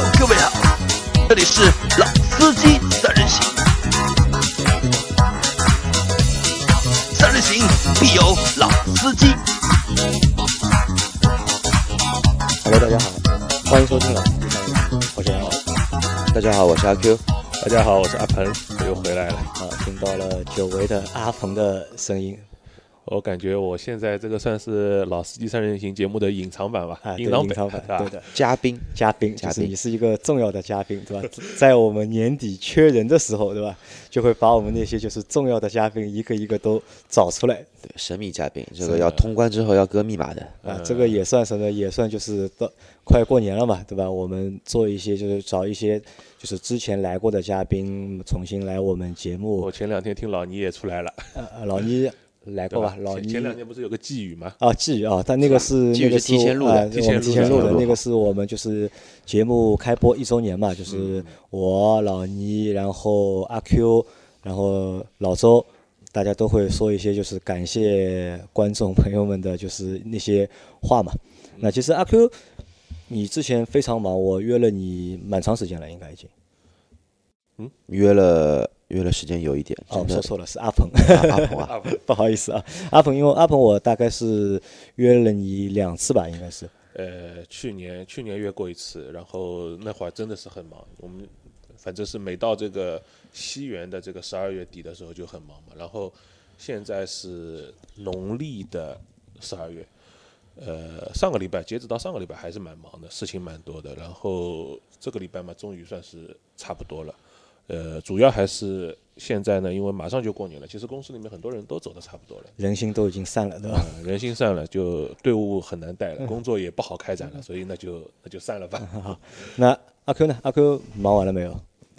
Hello，各位好，这里是老司机三人行，三人行必有老司机。Hello，大家好，欢迎收听老司机三人行，我是杨老师大家好，我是阿 Q。大家好，我是阿鹏，我又回来了。啊，听到了久违的阿鹏的声音我感觉我现在这个算是老司机三人行节目的隐藏版吧，啊，隐藏版是吧对的，嘉宾，嘉宾，嘉宾就是你是一个重要的嘉宾，对吧？在我们年底缺人的时候，对吧？就会把我们那些就是重要的嘉宾一个一个都找出来对，神秘嘉宾，这个要通关之后要割密码的。啊，这个也算什么？也算就是到快过年了嘛，对吧？我们做一些就是找一些就是之前来过的嘉宾重新来我们节目我，前两天听老倪也出来了，呃，呃老倪来？？过吧老倪前前两天不是有个寄语吗？啊，寄语啊，但那个是那个提前录的啊提我们提前前录的那个是我们就是节目开播一周年嘛，就是我老倪，然后阿 Q，然后老周，大家都会说一些就是感谢观众朋友们的就是那些话嘛。那其实阿 Q，你之前非常忙，我约了你蛮长时间了，应该已经。约了约了时间有一点，哦，说错了，是阿鹏。阿阿鹏啊，不好意思啊，阿鹏，因为阿鹏我大概是约了你两次吧，应该是。呃，去年去年约过一次，然后那会儿真的是很忙，我们反正是每到这个西元的这个十二月底的时候就很忙嘛，然后现在是农历的十二月，呃，上个礼拜截止到上个礼拜还是蛮忙的，事情蛮多的，然后这个礼拜嘛，终于算是差不多了。呃，主要还是现在呢，因为马上就过年了，其实公司里面很多人都走的差不多了，人心都已经散了，对吧？啊，人心散了，就队伍很难带了，工作也不好开展了，所以那就那就散了吧。那阿 Q 呢？阿 Q 忙完了没有？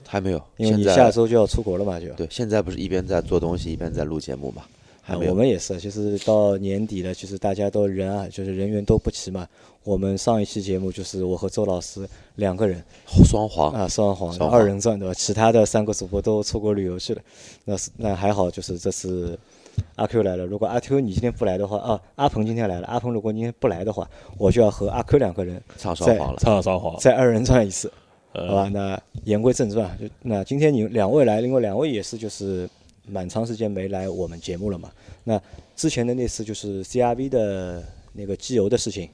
还没有。因为你下周就要出国了嘛，就。对，现在不是一边在做东西，一边在录节目嘛？还啊，没有。我们也是，就是到年底了，其实大家都人啊，就是人员都不齐嘛。我们上一期节目就是我和周老师两个人双簧啊，双簧双二人转对吧？其他的三个主播都出国旅游去了。那是那还好，就是这次阿 Q 来了。如果阿 Q 你今天不来的话，啊，阿鹏今天来了。阿鹏如果今天不来的话，我就要和阿 Q 两个人唱双簧了。唱上双簧，再二人转一次。呃好吧，那言归正传，就那今天你两位来，另外两位也是就是蛮长时间没来我们节目了嘛。那之前的那次就是 CRV 的那个机油的事情，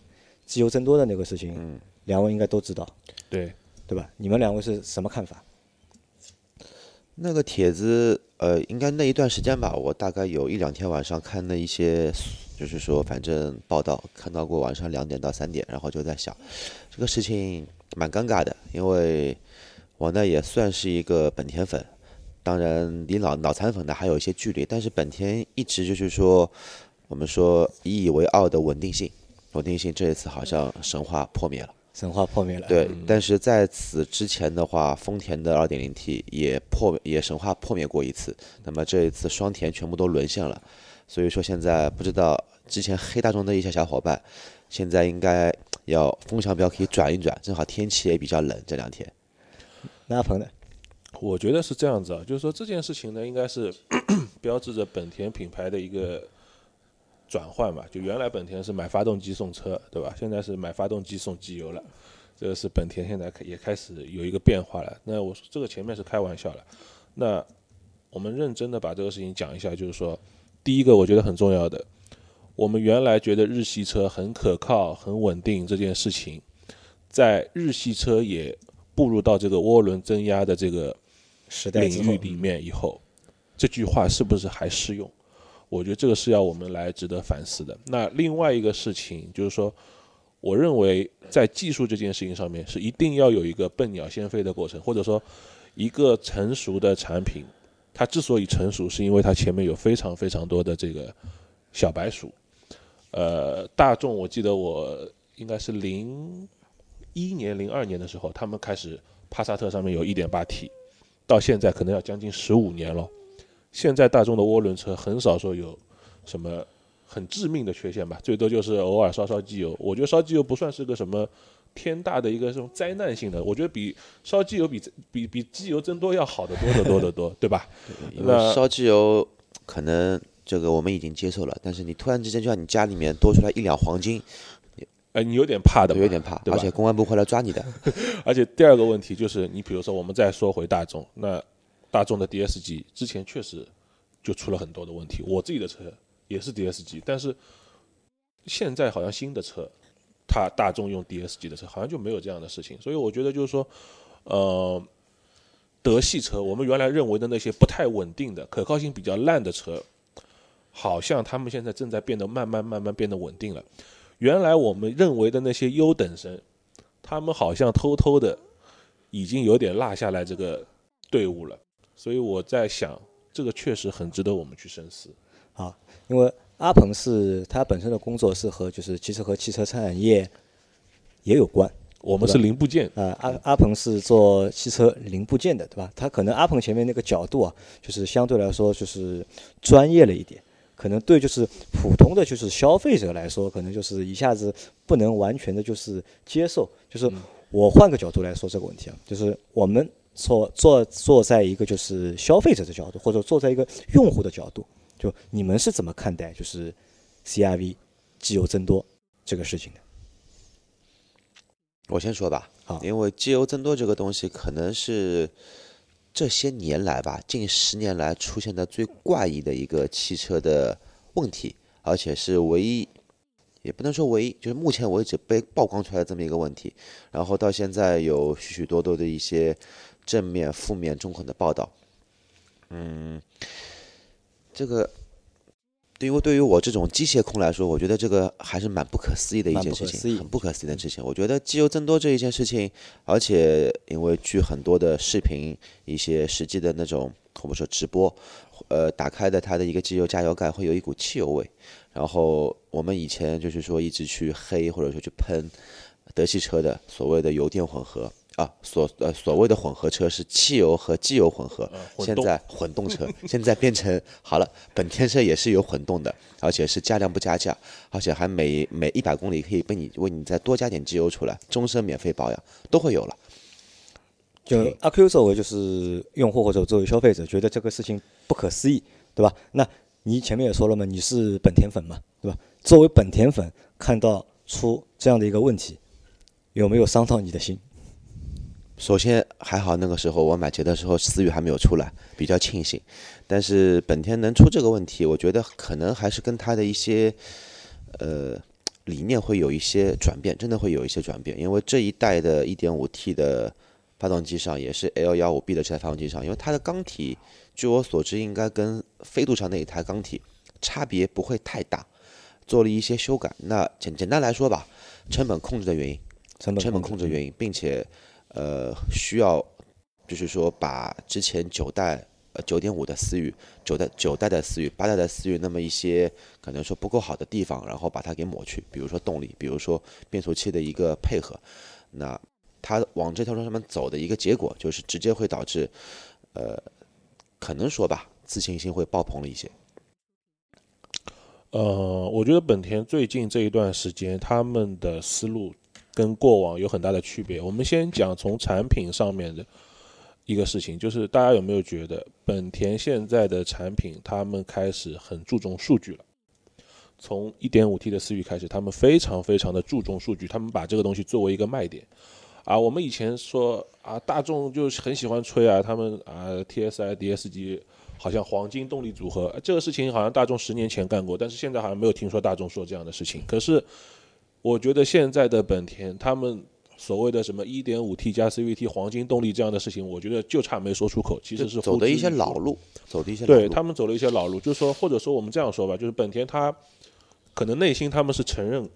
机油增多的那个事情，嗯，两位应该都知道，对，对吧？你们两位是什么看法？那个帖子，呃，应该那一段时间吧，我大概有一两天晚上看了一些，就是说反正报道看到过晚上两点到三点，然后就在想，这个事情蛮尴尬的，因为我呢也算是一个本田粉，当然离脑脑残粉呢还有一些距离，但是本田一直就是说，我们说引以为傲的稳定性，稳定性这一次好像神话破灭了。神话破灭了，对，但是在此之前的话，丰田的 2.0T 也破也神话破灭过一次，那么这一次双田全部都沦陷了，所以说现在不知道之前黑大众的一些小伙伴，现在应该要风向标可以转一转，正好天气也比较冷这两天。那鹏呢？我觉得是这样子啊，就是说这件事情呢，应该是 标志着本田品牌的一个转换嘛。就原来本田是买发动机送车，对吧？现在是买发动机送机油了，这个是本田现在也开始有一个变化了。那我说这个前面是开玩笑了，那我们认真的把这个事情讲一下，就是说，第一个我觉得很重要的，我们原来觉得日系车很可靠、很稳定这件事情，在日系车也步入到这个涡轮增压的这个时代领域，里面以后，这句话是不是还适用？我觉得这个是要我们来值得反思的。那另外一个事情就是说，我认为在技术这件事情上面是一定要有一个笨鸟先飞的过程，或者说一个成熟的产品，它之所以成熟，是因为它前面有非常非常多的这个小白鼠。呃，大众我记得我应该是零一年、零二年的时候，他们开始帕萨特上面有一点八 T，到现在可能要将近十五年了。现在大众的涡轮车很少说有什么很致命的缺陷吧，最多就是偶尔烧烧机油。我觉得烧机油不算是个什么天大的一个这种灾难性的，我觉得比烧机油比比比机油增多要好得多得多得多，对吧？因那为烧机油可能这个我们已经接受了，但是你突然之间就像你家里面多出来一两黄金，哎，你有点怕的，有点怕，而且公安部会来抓你的。而且第二个问题就是，你比如说我们再说回大众，那大众的 DS 级之前确实就出了很多的问题，我自己的车也是 DS 级，但是现在好像新的车，它大众用 DS 级的车好像就没有这样的事情，所以我觉得就是说，呃，德系车我们原来认为的那些不太稳定的、可靠性比较烂的车，好像他们现在正在变得慢慢慢慢变得稳定了。原来我们认为的那些优等生，他们好像偷偷的已经有点落下来这个队伍了，所以我在想，这个确实很值得我们去深思。啊，因为阿鹏是他本身的工作是和就是其实和汽车产业也有关。我们是零部件，啊，阿阿鹏是做汽车零部件的，对吧？他可能阿鹏前面那个角度啊，就是相对来说就是专业了一点，可能对就是普通的就是消费者来说，可能就是一下子不能完全的就是接受。就是我换个角度来说这个问题啊，就是我们坐坐坐在一个就是消费者的角度，或者坐在一个用户的角度，就你们是怎么看待就是 CRV 机油增多这个事情的？我先说吧，好因为机油增多这个东西可能是这些年来吧，近十年来出现的最怪异的一个汽车的问题，而且是唯一，也不能说唯一，就是目前为止被曝光出来的这么一个问题。然后到现在有许许多多的一些正面、负面、中肯的报道。嗯，这个对于对于我这种机械控来说，我觉得这个还是蛮不可思议的一件事情，很不可思议的事情。我觉得机油增多这一件事情，而且因为据很多的视频、一些实际的那种我们说直播，呃，打开的它的一个机油加油盖会有一股汽油味。然后我们以前就是说一直去黑或者说去喷德系车的所谓的油电混合。啊，所呃所谓的混合车是汽油和机油混合，现在混动车现在变成好了，本田车也是有混动的，而且是加量不加价，而且还每每一百公里可以被你为你再多加点机油出来，终身免费保养都会有了。就阿 Q 作为就是用户或者作为消费者，觉得这个事情不可思议，对吧？那你前面也说了嘛，你是本田粉嘛，对吧？作为本田粉，看到出这样的一个问题，有没有伤到你的心？首先还好，那个时候我买车的时候思域还没有出来，比较庆幸。但是本田能出这个问题，我觉得可能还是跟它的一些呃理念会有一些转变，真的会有一些转变。因为这一代的 1.5T 的发动机上也是 L15B 的这台发动机上，因为它的缸体，据我所知应该跟飞度上那一台缸体差别不会太大，做了一些修改。那简简单来说吧，成本控制的原因。成本成本控制原因，并且呃需要就是说把之前九代呃九点五的思域、九代九代的思域、八代的思域那么一些可能说不够好的地方，然后把它给抹去，比如说动力，比如说变速器的一个配合，那它往这条路上面走的一个结果，就是直接会导致呃可能说吧自信心会爆棚了一些。呃，我觉得本田最近这一段时间，他们的思路跟过往有很大的区别。我们先讲从产品上面的一个事情，就是大家有没有觉得本田现在的产品，他们开始很注重数据了？从 1.5T 的思域开始，他们非常非常的注重数据，他们把这个东西作为一个卖点。啊，我们以前说啊，大众就很喜欢吹啊，他们啊 TSI、DSG 好像黄金动力组合，这个事情好像大众十年前干过，但是现在好像没有听说大众说这样的事情。可是我觉得现在的本田，他们所谓的什么 1.5T 加 CVT 黄金动力这样的事情，我觉得就差没说出口，其实是走的一些老路，走的一些老路。对他们走了一些老路，就是说，或者说我们这样说吧，就是本田它可能内心他们是承认，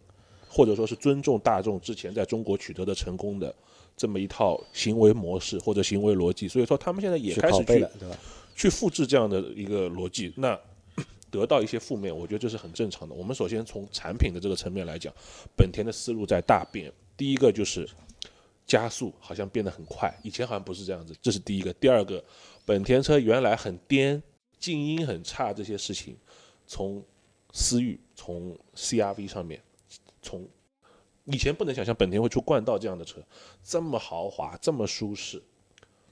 或者说是尊重大众之前在中国取得的成功的这么一套行为模式或者行为逻辑，所以说他们现在也开始去？去复制这样的一个逻辑，那得到一些负面，我觉得这是很正常的。我们首先从产品的这个层面来讲，本田的思路在大变。第一个就是加速好像变得很快，以前好像不是这样子，这是第一个。第二个，本田车原来很颠、静音很差这些事情，从思域、从 CRV 上面，从以前不能想象本田会出冠道这样的车，这么豪华、这么舒适，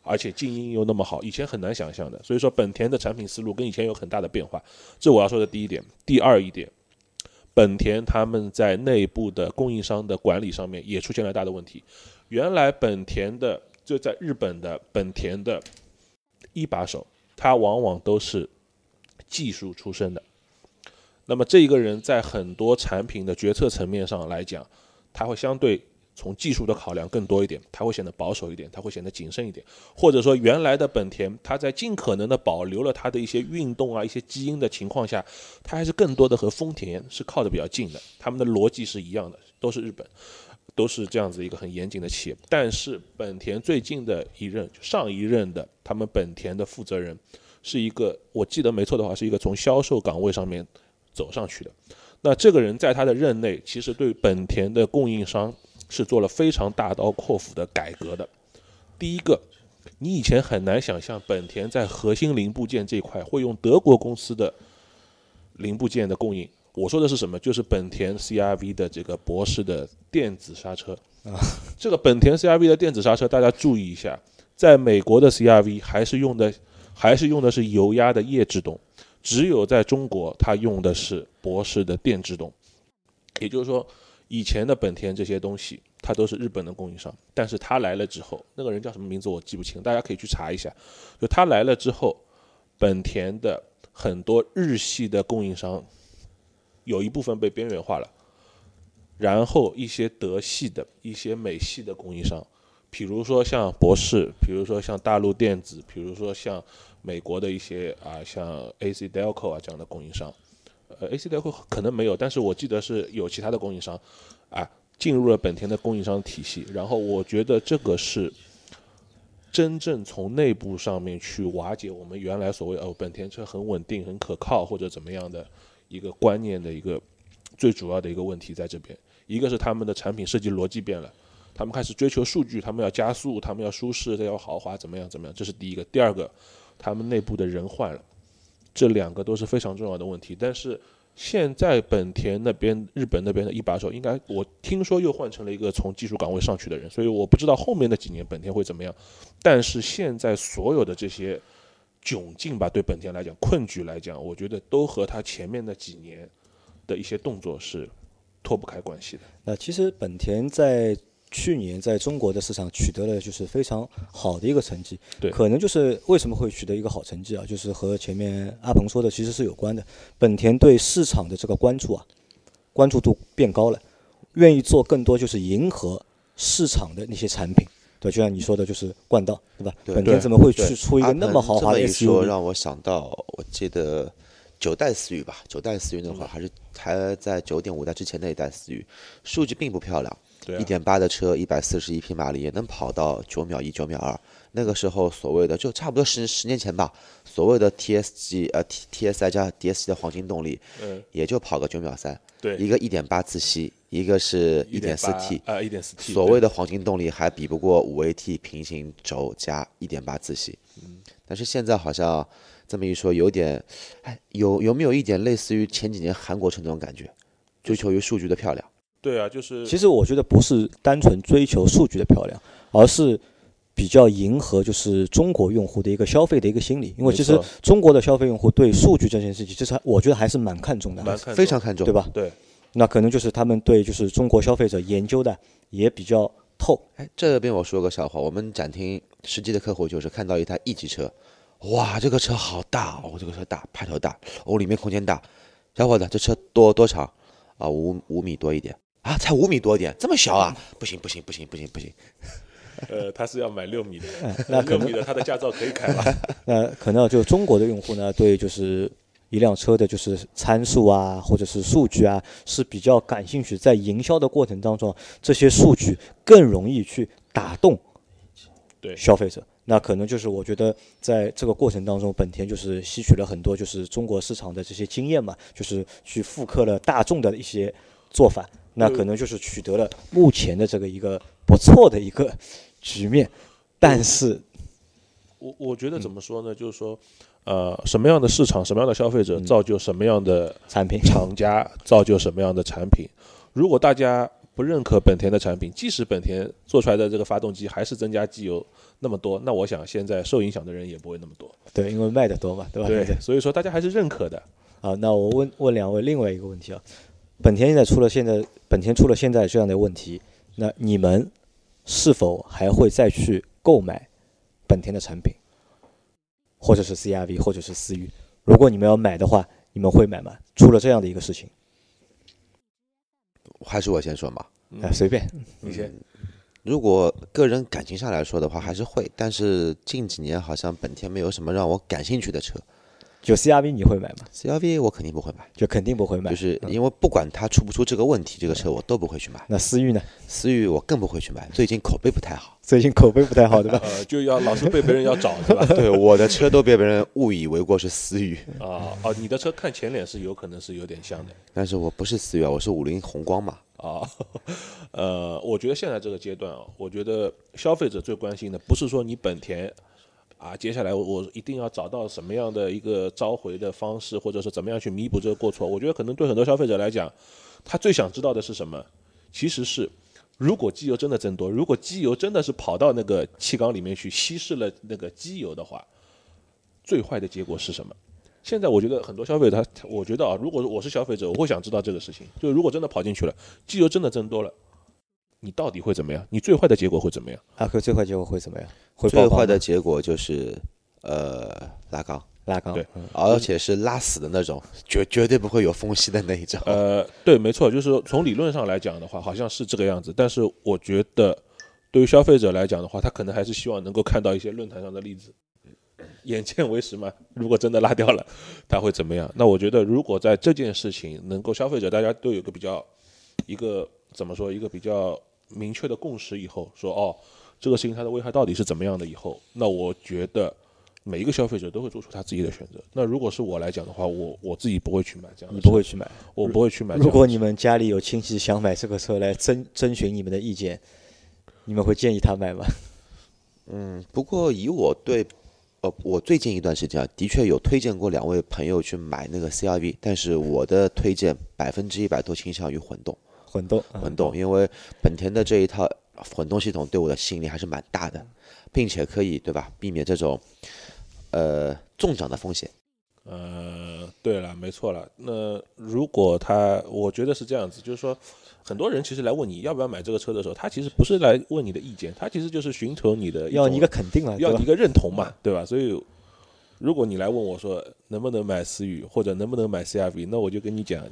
而且静音又那么好，以前很难想象的。所以说，本田的产品思路跟以前有很大的变化，这我要说的第一点。第二一点，本田他们在内部的供应商的管理上面也出现了大的问题。原来本田的就在日本的本田的一把手，他往往都是技术出身的。那么这一个人在很多产品的决策层面上来讲，他会相对从技术的考量更多一点，他会显得保守一点，他会显得谨慎一点。或者说，原来的本田，他在尽可能的保留了他的一些运动啊、一些基因的情况下，他还是更多的和丰田是靠的比较近的，他们的逻辑是一样的，都是日本，都是这样子一个很严谨的企业。但是本田最近的一任，上一任的他们本田的负责人，是一个我记得没错的话，是一个从销售岗位上面。走上去的，那这个人在他的任内，其实对本田的供应商是做了非常大刀阔斧的改革的。第一个，你以前很难想象本田在核心零部件这一块会用德国公司的零部件的供应。我说的是什么？就是本田 CRV 的这个博士的电子刹车啊。这个本田 CRV 的电子刹车，大家注意一下，在美国的 CRV 还是用的还是用的是油压的液制动。只有在中国，它用的是博士的电制动，也就是说，以前的本田这些东西，它都是日本的供应商。但是他来了之后，那个人叫什么名字我记不清，大家可以去查一下。就他来了之后，本田的很多日系的供应商，有一部分被边缘化了，然后一些德系的、一些美系的供应商，比如说像博士，比如说像大陆电子，比如说像。美国的一些啊，像 AC Delco 啊这样的供应商，呃，AC Delco 可能没有，但是我记得是有其他的供应商，啊，进入了本田的供应商体系。然后我觉得这个是真正从内部上面去瓦解我们原来所谓哦本田车很稳定、很可靠或者怎么样的一个观念的一个最主要的一个问题在这边。一个是他们的产品设计逻辑变了，他们开始追求数据，他们要加速，他们要舒适，要豪华，怎么样怎么样？这是第一个。第二个。他们内部的人换了，这两个都是非常重要的问题。但是现在本田那边、日本那边的一把手，应该我听说又换成了一个从技术岗位上去的人，所以我不知道后面那几年本田会怎么样。但是现在所有的这些窘境吧，对本田来讲，困局来讲，我觉得都和他前面的几年的一些动作是脱不开关系的。那其实本田在。去年在中国的市场取得了就是非常好的一个成绩，对，可能就是为什么会取得一个好成绩啊？就是和前面阿鹏说的其实是有关的。本田对市场的这个关注啊，关注度变高了，愿意做更多就是迎合市场的那些产品，对，就像你说的，就是冠道，对吧？本田怎么会去出一个那么豪华的 SUV？说让我想到，我记得九代思域吧，九代思域那会儿还是还在九点五代之前那一代思域，数据并不漂亮。一点八的车，一百四十一匹马力，也能跑到九秒一、九秒二。那个时候，所谓的就差不多十十年前吧，所谓的 TSG 呃 T TSI 加 DSG 的黄金动力，嗯，也就跑个九秒三。对，一个一点八自吸，一个是一点四 T 啊，一点四 T。所谓的黄金动力还比不过五 AT 平行轴加一点八自吸。嗯，但是现在好像这么一说，有点，哎，有有没有一点类似于前几年韩国车那种感觉，追求于数据的漂亮？对啊，就是其实我觉得不是单纯追求数据的漂亮，而是比较迎合就是中国用户的一个消费的一个心理。因为其实中国的消费用户对数据这件事情，其实我觉得还是蛮看重的，非常看重，对吧？对。那可能就是他们对就是中国消费者研究的也比较透。哎，这边我说个笑话，我们展厅实际的客户就是看到一台 E 级车，哇，这个车好大哦，这个车大，排头大，哦，里面空间大。小伙子，这车多多长？啊，五五米多一点。啊，才五米多一点，这么小啊！不行不行不行不行不行。呃，他是要买六米的，那六米的他的驾照可以开吗？那可能就中国的用户呢，对就是一辆车的就是参数啊，或者是数据啊，是比较感兴趣。在营销的过程当中，这些数据更容易去打动对消费者。那可能就是我觉得在这个过程当中，本田就是吸取了很多就是中国市场的这些经验嘛，就是去复刻了大众的一些做法。那可能就是取得了目前的这个一个不错的一个局面，但是，我我觉得怎么说呢？就是说，呃，什么样的市场，什么样的消费者，造就什么样的产品，厂家造就什么样的产品。如果大家不认可本田的产品，即使本田做出来的这个发动机还是增加机油那么多，那我想现在受影响的人也不会那么多。对，因为卖的多嘛，对吧？对，所以说大家还是认可的。啊，那我问问两位另外一个问题啊。本田现在出了现在本田出了现在这样的问题，那你们是否还会再去购买本田的产品，或者是 CRV，或者是思域？如果你们要买的话，你们会买吗？出了这样的一个事情，还是我先说嘛。啊，随便，你先。如果个人感情上来说的话，还是会，但是近几年好像本田没有什么让我感兴趣的车。就 CRV 你会买吗？CRV 我肯定不会买，就肯定不会买。就是因为不管它出不出这个问题，这个车我都不会去买。那思域呢？思域我更不会去买，最近口碑不太好。最近口碑不太好，对吧？呃，就要老是被别人要找，是吧？对，我的车都被别人误以为过是思域，啊哦，你的车看前脸是有可能是有点像的但是我不是思域啊，我是五菱宏光嘛。啊。呃，我觉得现在这个阶段啊，我觉得消费者最关心的不是说你本田啊，接下来我一定要找到什么样的一个召回的方式，或者是怎么样去弥补这个过错。我觉得可能对很多消费者来讲，他最想知道的是什么？其实是。如果机油真的增多，如果机油真的是跑到那个气缸里面去稀释了那个机油的话，最坏的结果是什么？现在我觉得很多消费者他，我觉得啊，如果我是消费者，我会想知道这个事情。就如果真的跑进去了，机油真的增多了，你到底会怎么样？你最坏的结果会怎么样？阿克最坏结果会怎么样？会最坏的结果就是呃拉缸，拉缸，对嗯而且是拉死的那种，绝绝对不会有缝隙的那一种。呃，对，没错，就是说从理论上来讲的话，好像是这个样子。但是我觉得，对于消费者来讲的话，他可能还是希望能够看到一些论坛上的例子。眼见为实嘛，如果真的拉掉了，他会怎么样？那我觉得，如果在这件事情能够消费者大家都有个比较，一个怎么说，一个比较明确的共识以后，说哦，这个事情它的危害到底是怎么样的以后，那我觉得每一个消费者都会做出他自己的选择。那如果是我来讲的话，我我自己不会去买这样的车，你不会去买。我不会去买。如果你们家里有亲戚想买这个车来征征询你们的意见，你们会建议他买吗？嗯，不过以我对，呃，我最近一段时间啊，的确有推荐过两位朋友去买那个 CRV，但是我的推荐百分之一百都倾向于混动，混动，嗯混动，因为本田的这一套混动系统对我的吸引力还是蛮大的，并且可以对吧，避免这种呃中奖的风险。呃，对了，没错了。那如果他，我觉得是这样子，就是说，很多人其实来问你要不要买这个车的时候，他其实不是来问你的意见，他其实就是寻求你的要你一个肯定了，要你一？个认同嘛，对吧？所以，如果你来问我说能不能买思域或者能不能买 CRV，那我就跟你讲，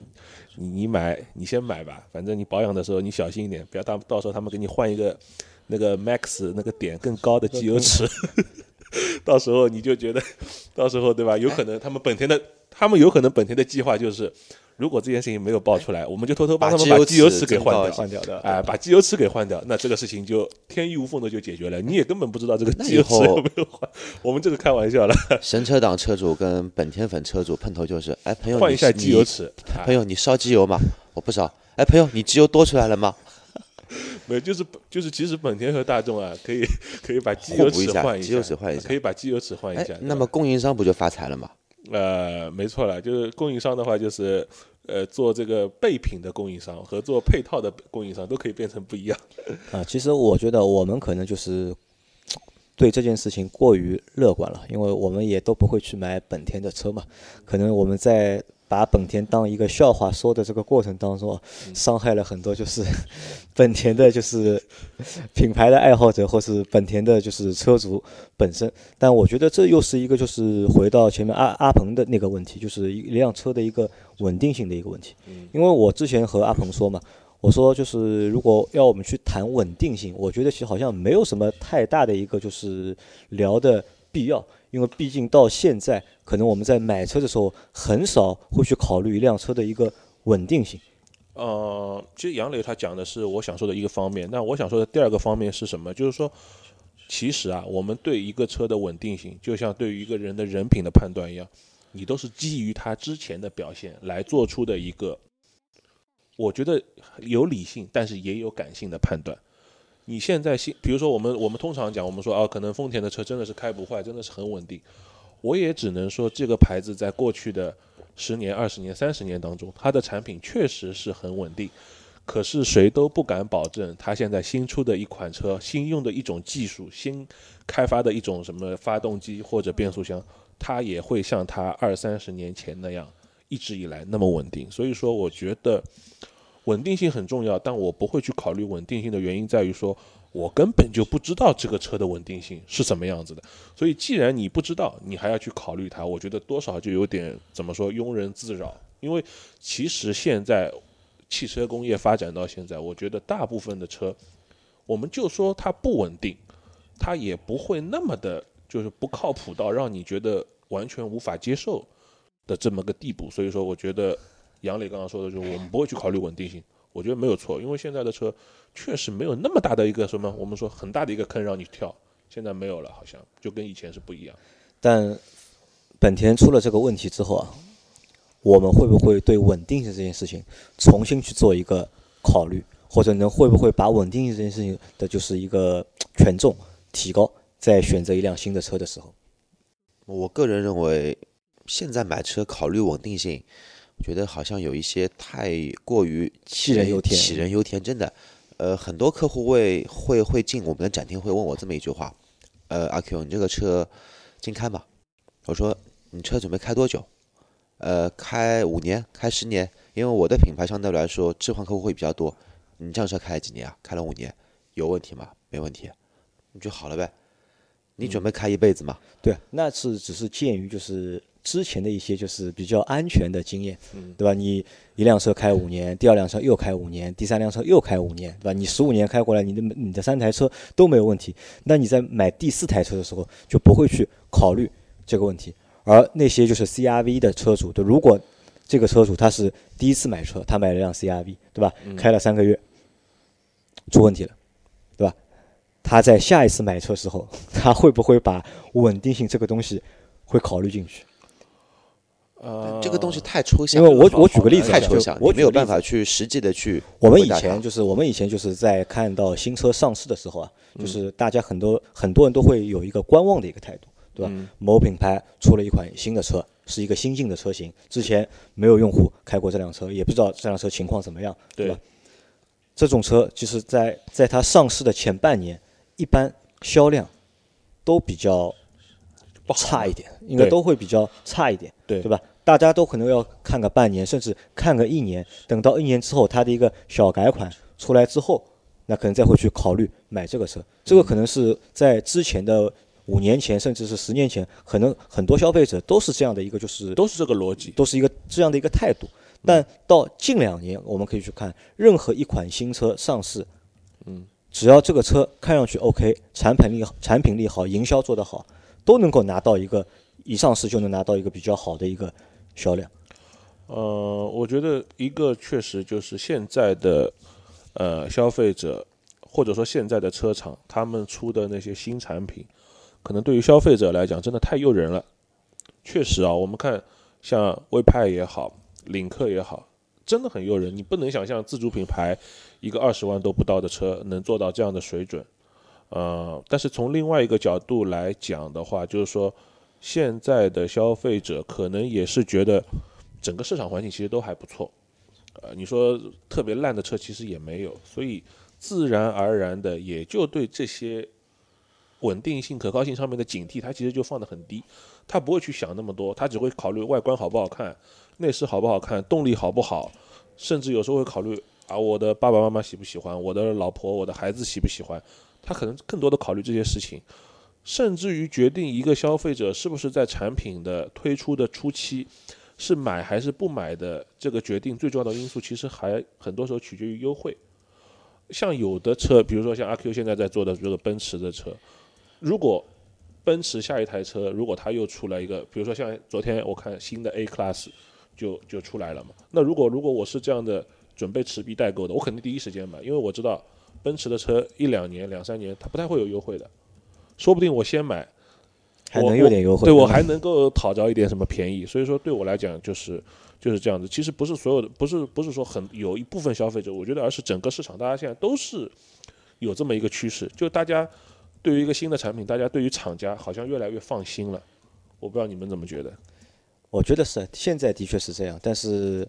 你你买你先买吧，反正你保养的时候你小心一点，不要到到时候他们给你换一个那个 Max 那个点更高的机油尺，到时候你就觉得，到时候对吧？有可能他们本田的，他们有可能本田的计划就是。如果这件事情没有爆出来，我们就偷偷帮他们把把机油尺给换掉，换掉的，哎，把机油尺给换掉，那这个事情就天衣无缝的就解决了，你也根本不知道这个机油尺有没有换。我们这个开玩笑了，神车党车主跟本田粉车主碰头就是，哎，朋友，你换一下机油尺。啊朋友，你烧机油吗？我不烧。哎，朋友，你机油多出来了吗？没有，就是就是，其实本田和大众啊，可以 可以把机油尺换一下机油尺换一下可以把机油尺换一哎下。那么供应商不就发财了吗？呃，没错了，就是供应商的话，就是呃做这个备品的供应商和做配套的供应商都可以变成不一样。啊，其实我觉得我们可能就是对这件事情过于乐观了，因为我们也都不会去买本田的车嘛。可能我们在把本田当一个笑话说的这个过程当中，伤害了很多就是 本田的，就是品牌的爱好者，或是本田的就是车主本身。但我觉得这又是一个就是回到前面阿阿鹏的那个问题，就是一辆车的一个稳定性的一个问题。因为我之前和阿鹏说嘛，我说就是如果要我们去谈稳定性，我觉得其实好像没有什么太大的一个就是聊的必要，因为毕竟到现在，可能我们在买车的时候很少会去考虑一辆车的一个稳定性。呃，其实杨磊他讲的是我想说的一个方面，那我想说的第二个方面是什么？就是说，其实啊，我们对一个车的稳定性，就像对于一个人的人品的判断一样，你都是基于他之前的表现来做出的一个，我觉得有理性，但是也有感性的判断。你现在新，比如说我们我们通常讲，我们说啊，可能丰田的车真的是开不坏，真的是很稳定。我也只能说，这个牌子在过去的十年、二十年、三十年当中，它的产品确实是很稳定。可是谁都不敢保证，它现在新出的一款车、新用的一种技术、新开发的一种什么发动机或者变速箱，它也会像它二三十年前那样一直以来那么稳定。所以说，我觉得稳定性很重要，但我不会去考虑稳定性的原因在于说，我根本就不知道这个车的稳定性是什么样子的。所以，既然你不知道，你还要去考虑它，我觉得多少就有点怎么说庸人自扰。因为其实现在汽车工业发展到现在，我觉得大部分的车，我们就说它不稳定，它也不会那么的，就是不靠谱到让你觉得完全无法接受的这么个地步。所以说，我觉得杨磊刚刚说的就是我们不会去考虑稳定性，我觉得没有错，因为现在的车确实没有那么大的一个什么，我们说很大的一个坑让你跳，现在没有了，好像就跟以前是不一样。但本田出了这个问题之后啊，我们会不会对稳定性这件事情重新去做一个考虑，或者能会不会把稳定性这件事情的就是一个权重提高，在选择一辆新的车的时候？我个人认为，现在买车考虑稳定性，我觉得好像有一些太过于杞人忧天杞人忧天，真的。呃，很多客户会会会进我们的展厅，会问我这么一句话：，呃，阿 Q，你这个车经开吗？我说，你车准备开多久？呃，开五年，开十年？因为我的品牌相对来说置换客户会比较多。你这辆车开了几年啊？开了五年，有问题吗？没问题，你就好了呗。你准备开一辈子吗？对，那是只是鉴于就是之前的一些就是比较安全的经验，对吧？你一辆车开五年，第二辆车又开五年，第三辆车又开五年，对吧？你十五年开过来，你的你的三台车都没有问题，那你在买第四台车的时候就不会去考虑这个问题。而那些就是 CRV 的车主，对，如果这个车主他是第一次买车，他买了辆 CRV，对吧？开了三个月，出问题了，对吧？他在下一次买车时候，他会不会把稳定性这个东西会考虑进去？呃，这个东西太抽象了，因为我我举个例子太抽象，我没有办法去实际的去我们以前就是我们以前就是在看到新车上市的时候啊，嗯就是大家很多很多人都会有一个观望的一个态度，对吧？嗯某品牌出了一款新的车，是一个新进的车型，之前没有用户开过这辆车，也不知道这辆车情况怎么样，对吧？这种车就是在在它上市的前半年，一般销量都比较不好差一点，应该都会比较差一点，对对吧？大家都可能要看个半年，甚至看个一年，等到一年之后，它的一个小改款出来之后，那可能再会去考虑买这个车。这个可能是在之前的五年前，甚至是十年前，可能很多消费者都是这样的一个，就是都是这个逻辑。都是一个这样的一个态度。但到近两年，我们可以去看任何一款新车上市，嗯，只要这个车看上去 OK，产品力好产品力好，营销做得好，都能够拿到一个一上市就能拿到一个比较好的一个销量。呃，我觉得一个确实就是现在的呃消费者，或者说现在的车厂，他们出的那些新产品，可能对于消费者来讲真的太诱人了。确实啊，我们看像威派也好，领克也好，真的很诱人。你不能想象自主品牌一个二十万都不到的车能做到这样的水准。呃，但是从另外一个角度来讲的话，就是说现在的消费者可能也是觉得整个市场环境其实都还不错。呃，你说特别烂的车其实也没有，所以自然而然的也就对这些稳定性、可靠性上面的警惕，它其实就放得很低，他不会去想那么多，他只会考虑外观好不好看，内饰好不好看，动力好不好，甚至有时候会考虑啊，我的爸爸妈妈喜不喜欢，我的老婆、我的孩子喜不喜欢，他可能更多的考虑这些事情，甚至于决定一个消费者是不是在产品的推出的初期是买还是不买的这个决定，最重要的因素其实还很多时候取决于优惠。像有的车，比如说像阿 Q 现在在做的这个奔驰的车，如果奔驰下一台车，如果它又出来一个，比如说像昨天我看新的 A Class 就就出来了嘛。那如果如果我是这样的准备持币代购的，我肯定第一时间买，因为我知道奔驰的车一两年、两三年它不太会有优惠的，说不定我先买，还能有点优惠，对我还能够讨着一点什么便宜，所以说对我来讲就是就是这样子。其实不是所有的，不是不是说很有一部分消费者，我觉得而是整个市场，大家现在都是有这么一个趋势，就大家对于一个新的产品，大家对于厂家好像越来越放心了。我不知道你们怎么觉得？我觉得是，现在的确是这样，但是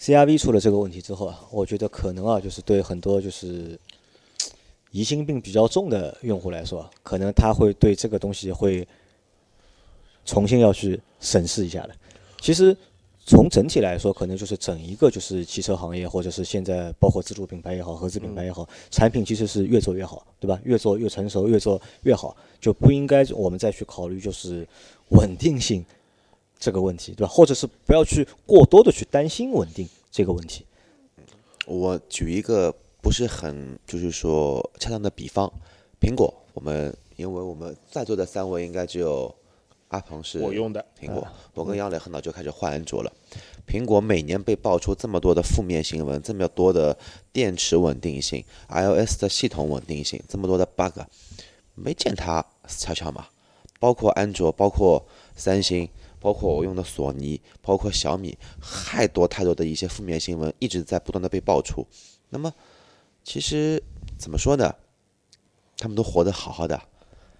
CRV 出了这个问题之后啊，我觉得可能啊，就是对很多就是疑心病比较重的用户来说啊，可能他会对这个东西会重新要去审视一下的。其实从整体来说，可能就是整一个就是汽车行业，或者是现在包括自主品牌也好，合资品牌也好，产品其实是越做越好，对吧？越做越成熟，越做越好，就不应该我们再去考虑就是稳定性这个问题，对吧？或者是不要去过多的去担心稳定这个问题。我举一个不是很就是说恰当的比方，苹果，我们因为我们在座的三位应该只有阿鹏是我用的苹果，我跟杨磊很早就开始换安卓了。苹果每年被爆出这么多的负面新闻，这么多的电池稳定性、iOS 的系统稳定性，这么多的 bug，没见它悄悄嘛？包括安卓，包括三星，包括我用的索尼，包括小米，太多太多的一些负面新闻一直在不断的被爆出。那么，其实怎么说呢？他们都活得好好的，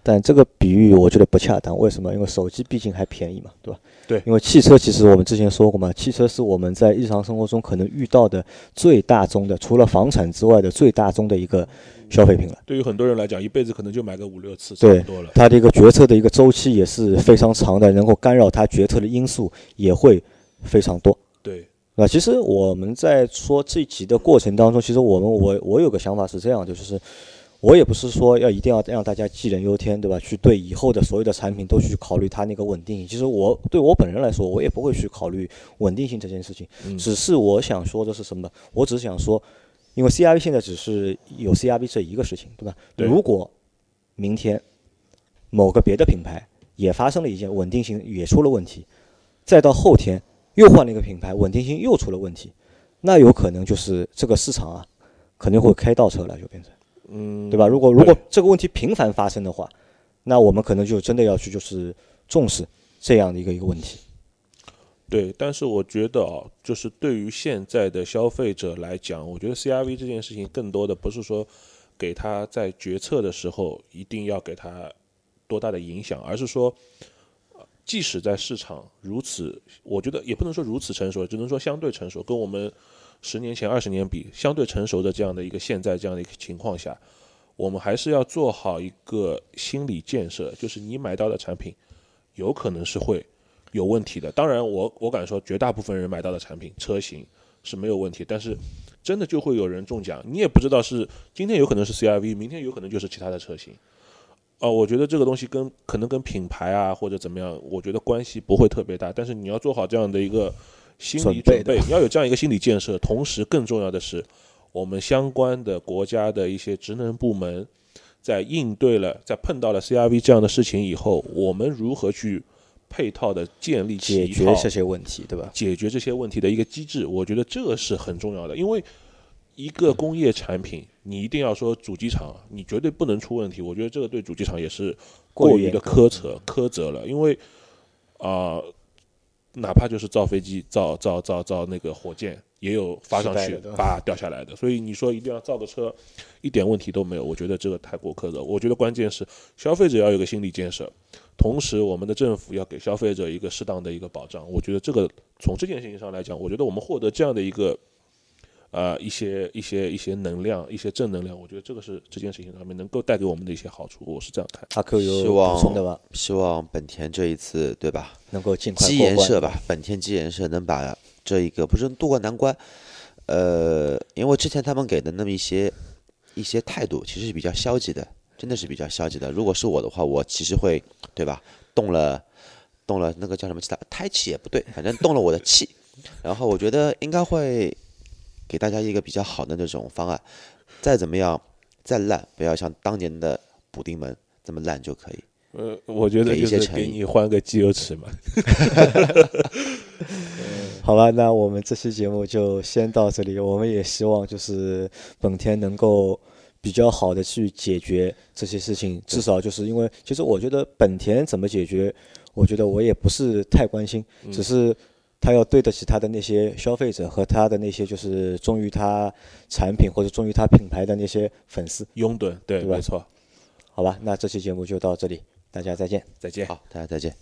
但这个比喻我觉得不恰当，为什么？因为手机毕竟还便宜嘛，对吧？对因为汽车其实我们之前说过嘛，汽车是我们在日常生活中可能遇到的最大宗的，除了房产之外的最大宗的一个消费品了。对于很多人来讲，一辈子可能就买个五六次，差对不多了。它的一个决策的一个周期也是非常长的，能够干扰它决策的因素也会非常多。对，那其实我们在说这集的过程当中，其实我们我我有个想法是这样的，就是我也不是说要一定要让大家杞人忧天，对吧？去对以后的所有的产品都去考虑它那个稳定性。其实我对我本人来说，我也不会去考虑稳定性这件事情，只是我想说的是什么？我只是想说，因为 CRV 现在只是有 CRV 这一个事情，对吧？对如果明天某个别的品牌也发生了一件稳定性也出了问题，再到后天又换了一个品牌，稳定性又出了问题，那有可能就是这个市场啊，肯定会开倒车了，就变成，嗯，对吧？如果如果这个问题频繁发生的话，那我们可能就真的要去就是重视这样的一个一个问题。对，但是我觉得啊，就是对于现在的消费者来讲，我觉得 CRV 这件事情更多的不是说给他在决策的时候一定要给他多大的影响，而是说，呃即使在市场如此，我觉得也不能说如此成熟，只能说相对成熟，跟我们十年前、二十年比，相对成熟的这样的一个现在这样的一个情况下，我们还是要做好一个心理建设，就是你买到的产品有可能是会有问题的。当然我，我敢说，绝大部分人买到的产品车型是没有问题，但是真的就会有人中奖，你也不知道是今天有可能是 CRV，明天有可能就是其他的车型。哦、我觉得这个东西跟可能跟品牌啊或者怎么样，我觉得关系不会特别大，但是你要做好这样的一个心理准备，你要有这样一个心理建设。同时，更重要的是，我们相关的国家的一些职能部门，在应对了在碰到了 CRV 这样的事情以后，我们如何去配套的建立起解决这些问题，对吧？解决这些问题的一个机制，我觉得这个是很重要的。因为一个工业产品，你一定要说主机厂，你绝对不能出问题。我觉得这个对主机厂也是过于的苛责苛责了。因为啊、哪怕就是造飞机、造造造造那个火箭，也有发上去叭掉下来的。所以你说一定要造的车，一点问题都没有，我觉得这个太过苛责。我觉得关键是消费者要有个心理建设。同时，我们的政府要给消费者一个适当的一个保障。我觉得这个从这件事情上来讲，我觉得我们获得这样的一个呃一些一些一些能量、一些正能量，我觉得这个是这件事情上面能够带给我们的一些好处。我是这样看。阿 Q 有补希望充的吗？希望本田这一次对吧？能够尽快基过关。研社吧，本田基研社能把这一个不是渡过难关，呃，因为之前他们给的那么一些一些态度，其实是比较消极的，真的是比较消极的。如果是我的话，我其实会对吧，动了动了那个叫什么气，胎气也不对，反正动了我的气，然后我觉得应该会给大家一个比较好的那种方案，再怎么样再烂，不要像当年的补丁门这么烂就可以。呃，我觉得给一就是给些诚意你换个机油尺嘛。好吧，那我们这期节目就先到这里。我们也希望就是本田能够比较好的去解决这些事情，至少就是因为其实我觉得本田怎么解决，我觉得我也不是太关心，只是他要对得起他的那些消费者和他的那些就是忠于他产品或者忠于他品牌的那些粉丝，拥趸，对，没错。好吧？那这期节目就到这里，大家再见。再见。好，大家再见。